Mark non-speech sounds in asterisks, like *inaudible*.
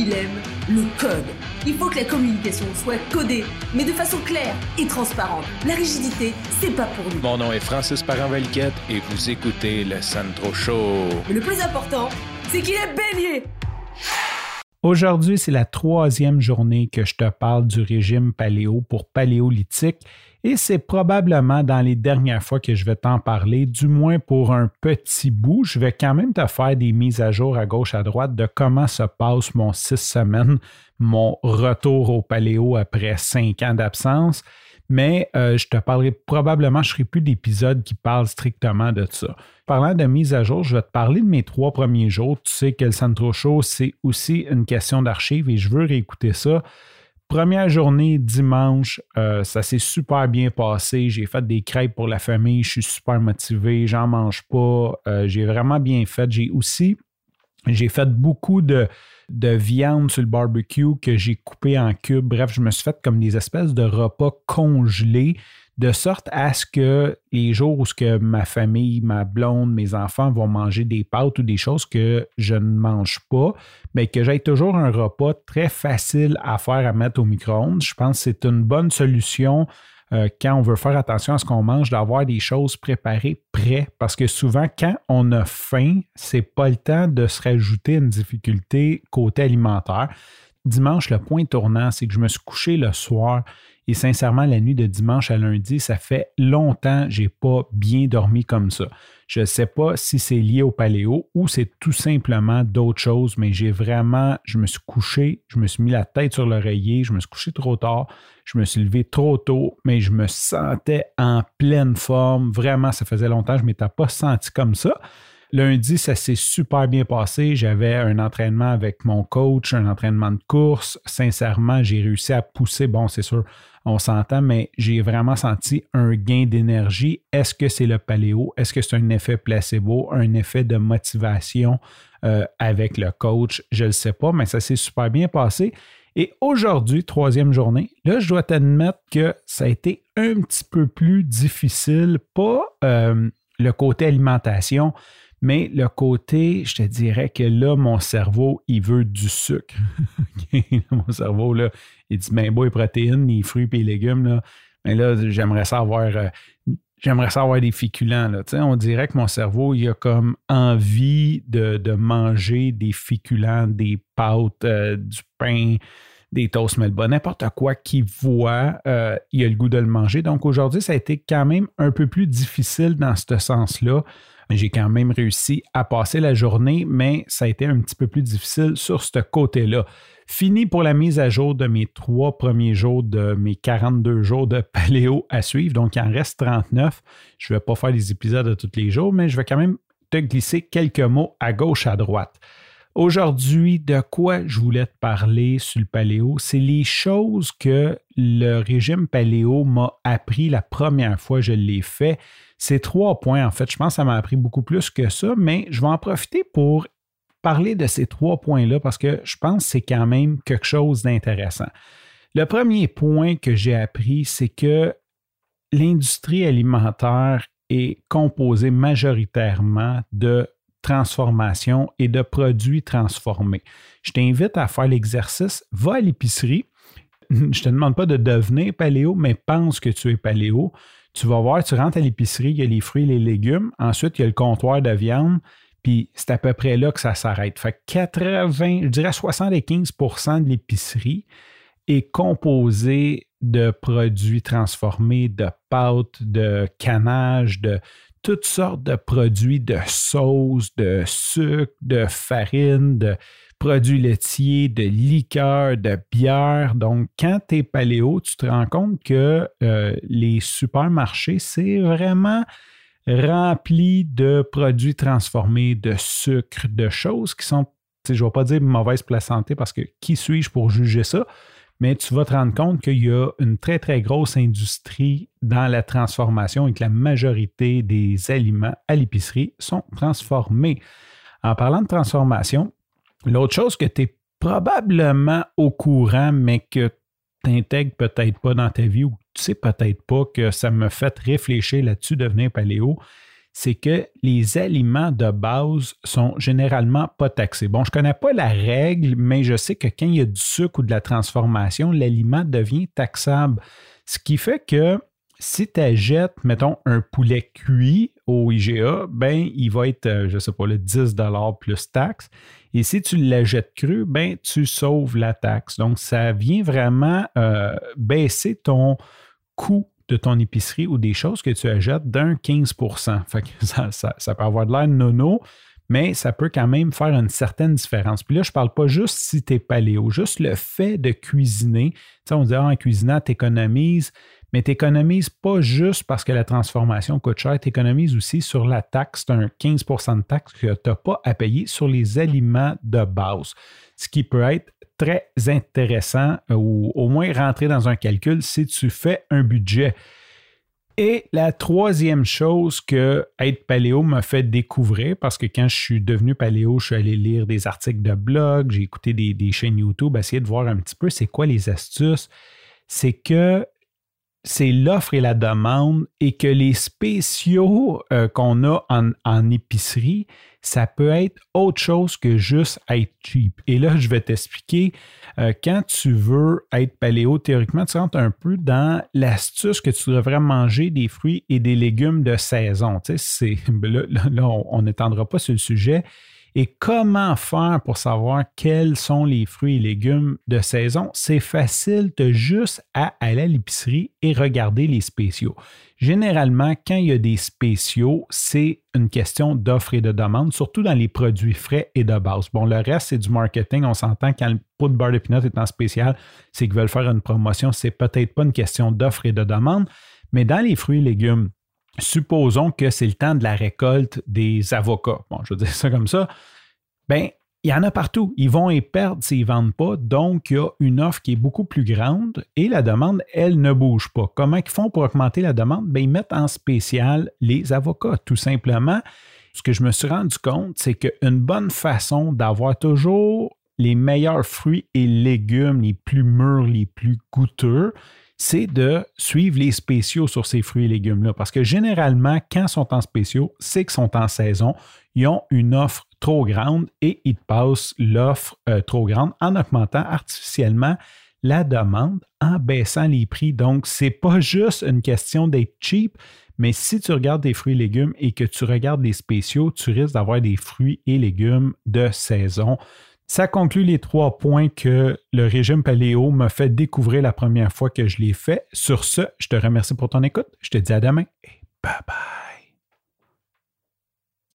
il aime le code. Il faut que la communication soit codée, mais de façon claire et transparente. La rigidité, c'est pas pour nous. Mon nom est Francis parent et vous écoutez le Sandro Show. Mais le plus important, c'est qu'il est bélier. Aujourd'hui, c'est la troisième journée que je te parle du régime paléo pour paléolithique et c'est probablement dans les dernières fois que je vais t'en parler, du moins pour un petit bout. Je vais quand même te faire des mises à jour à gauche, à droite de comment se passe mon six semaines, mon retour au paléo après cinq ans d'absence. Mais euh, je te parlerai probablement, je ne ferai plus d'épisodes qui parlent strictement de ça. Parlant de mise à jour, je vais te parler de mes trois premiers jours. Tu sais que le Centro Show, c'est aussi une question d'archives et je veux réécouter ça. Première journée, dimanche, euh, ça s'est super bien passé. J'ai fait des crêpes pour la famille. Je suis super motivé. J'en mange pas. Euh, j'ai vraiment bien fait. J'ai aussi, j'ai fait beaucoup de, de viande sur le barbecue que j'ai coupé en cubes. Bref, je me suis fait comme des espèces de repas congelés de sorte à ce que les jours où que ma famille, ma blonde, mes enfants vont manger des pâtes ou des choses que je ne mange pas, mais que j'ai toujours un repas très facile à faire à mettre au micro-ondes. Je pense que c'est une bonne solution euh, quand on veut faire attention à ce qu'on mange, d'avoir des choses préparées prêtes. Parce que souvent, quand on a faim, c'est pas le temps de se rajouter une difficulté côté alimentaire. Dimanche, le point tournant, c'est que je me suis couché le soir et sincèrement, la nuit de dimanche à lundi, ça fait longtemps que je n'ai pas bien dormi comme ça. Je ne sais pas si c'est lié au paléo ou c'est tout simplement d'autres choses, mais j'ai vraiment, je me suis couché, je me suis mis la tête sur l'oreiller, je me suis couché trop tard, je me suis levé trop tôt, mais je me sentais en pleine forme. Vraiment, ça faisait longtemps que je ne m'étais pas senti comme ça. Lundi, ça s'est super bien passé. J'avais un entraînement avec mon coach, un entraînement de course. Sincèrement, j'ai réussi à pousser. Bon, c'est sûr, on s'entend, mais j'ai vraiment senti un gain d'énergie. Est-ce que c'est le paléo? Est-ce que c'est un effet placebo, un effet de motivation euh, avec le coach? Je ne le sais pas, mais ça s'est super bien passé. Et aujourd'hui, troisième journée, là, je dois t'admettre que ça a été un petit peu plus difficile, pas euh, le côté alimentation, mais le côté, je te dirais que là, mon cerveau, il veut du sucre. *laughs* *laughs* mon cerveau, là, il dit, ben, bon, les protéines, les fruits et les légumes, là. Mais là, j'aimerais ça avoir, euh, j'aimerais ça des féculents. Là. on dirait que mon cerveau, il a comme envie de, manger des féculents, des pâtes, euh, du pain, des toasts melba, n'importe quoi qu'il voit, euh, il a le goût de le manger. Donc aujourd'hui, ça a été quand même un peu plus difficile dans ce sens-là. J'ai quand même réussi à passer la journée, mais ça a été un petit peu plus difficile sur ce côté-là. Fini pour la mise à jour de mes trois premiers jours de mes 42 jours de *laughs* paléo à suivre. Donc, il en reste 39. Je ne vais pas faire les épisodes de tous les jours, mais je vais quand même te glisser quelques mots à gauche, à droite. Aujourd'hui, de quoi je voulais te parler sur le paléo, c'est les choses que le régime paléo m'a appris la première fois que je l'ai fait. C'est trois points, en fait. Je pense que ça m'a appris beaucoup plus que ça, mais je vais en profiter pour parler de ces trois points-là parce que je pense que c'est quand même quelque chose d'intéressant. Le premier point que j'ai appris, c'est que l'industrie alimentaire est composée majoritairement de transformation et de produits transformés. Je t'invite à faire l'exercice, va à l'épicerie. *laughs* Je ne te demande pas de devenir paléo, mais pense que tu es paléo. Tu vas voir, tu rentres à l'épicerie, il y a les fruits et les légumes. Ensuite, il y a le comptoir de viande. Puis c'est à peu près là que ça s'arrête. Fait 80, je dirais 75% de l'épicerie est composé de produits transformés, de pâtes, de canage, de toutes sortes de produits de sauce, de sucre, de farine, de produits laitiers, de liqueurs, de bière. Donc, quand tu es paléo, tu te rends compte que euh, les supermarchés, c'est vraiment rempli de produits transformés, de sucre, de choses qui sont, je ne vais pas dire mauvaise pour la santé parce que qui suis-je pour juger ça? Mais tu vas te rendre compte qu'il y a une très, très grosse industrie dans la transformation et que la majorité des aliments à l'épicerie sont transformés. En parlant de transformation, l'autre chose que tu es probablement au courant, mais que tu n'intègres peut-être pas dans ta vie ou tu sais peut-être pas que ça me fait réfléchir là-dessus, devenir paléo, c'est que les aliments de base sont généralement pas taxés. Bon, je ne connais pas la règle, mais je sais que quand il y a du sucre ou de la transformation, l'aliment devient taxable. Ce qui fait que si tu achètes, mettons, un poulet cuit au IGA, ben, il va être, euh, je ne sais pas, le 10 plus taxe. Et si tu l'achètes cru, ben, tu sauves la taxe. Donc, ça vient vraiment euh, baisser ton coût de ton épicerie ou des choses que tu achètes d'un 15 fait ça, ça, peut avoir de l'air nono, mais ça peut quand même faire une certaine différence. Puis là, je ne parle pas juste si tu es paléo, juste le fait de cuisiner. Tu on dit, ah, en cuisinant, tu économises mais tu pas juste parce que la transformation coûte cher, tu économises aussi sur la taxe, c'est un 15% de taxe que tu n'as pas à payer sur les aliments de base, ce qui peut être très intéressant ou au moins rentrer dans un calcul si tu fais un budget. Et la troisième chose que être paléo m'a fait découvrir, parce que quand je suis devenu paléo, je suis allé lire des articles de blog, j'ai écouté des, des, chaînes YouTube, essayer de voir un petit peu c'est quoi les astuces, c'est que c'est l'offre et la demande et que les spéciaux euh, qu'on a en, épicerie, ça peut être autre chose que juste être cheap. Et là, je vais t'expliquer, euh, quand tu veux être paléo, théoriquement, tu rentres un peu dans l'astuce que tu devrais manger des fruits et des légumes de saison. Tu sais, *laughs* là, on n'étendra pas sur le sujet, et comment faire pour savoir quels sont les fruits et légumes de saison? C'est facile, de juste à aller à l'épicerie et regarder les spéciaux. Généralement, quand il y a des spéciaux, c'est une question d'offre et de demande, surtout dans les produits frais et de base. Bon, le reste, c'est du marketing. On s'entend quand le pot de beurre de est en spécial, c'est qu'ils veulent faire une promotion. C'est peut-être pas une question d'offre et de demande, mais dans les fruits et légumes, supposons que c'est le temps de la récolte des avocats. Bon, je veux dire ça comme ça. Bien, il y en a partout. Ils vont y perdre s'ils ne vendent pas. Donc, il y a une offre qui est beaucoup plus grande et la demande, elle, ne bouge pas. Comment ils font pour augmenter la demande? Bien, ils mettent en spécial les avocats, tout simplement. Ce que je me suis rendu compte, c'est qu'une bonne façon d'avoir toujours les meilleurs fruits et légumes, les plus mûrs, les plus goûteux, c'est de suivre les spéciaux sur ces fruits et légumes-là. Parce que généralement, quand ils sont en spéciaux, c'est qu'ils sont en saison. Ils ont une offre trop grande et ils passent l'offre euh, trop grande en augmentant artificiellement la demande, en baissant les prix. Donc, ce n'est pas juste une question d'être cheap, mais si tu regardes des fruits et légumes et que tu regardes les spéciaux, tu risques d'avoir des fruits et légumes de saison. Ça conclut les trois points que le régime paléo m'a fait découvrir la première fois que je l'ai fait. Sur ce, je te remercie pour ton écoute. Je te dis à demain et bye bye.